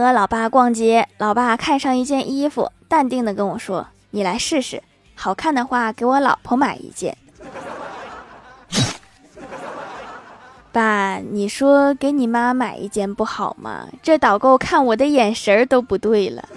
和老爸逛街老爸看上一件衣服淡定的跟我说你来试试好看的话给我老婆买一件。爸你说给你妈买一件不好吗？这导购看我的眼神都不对了。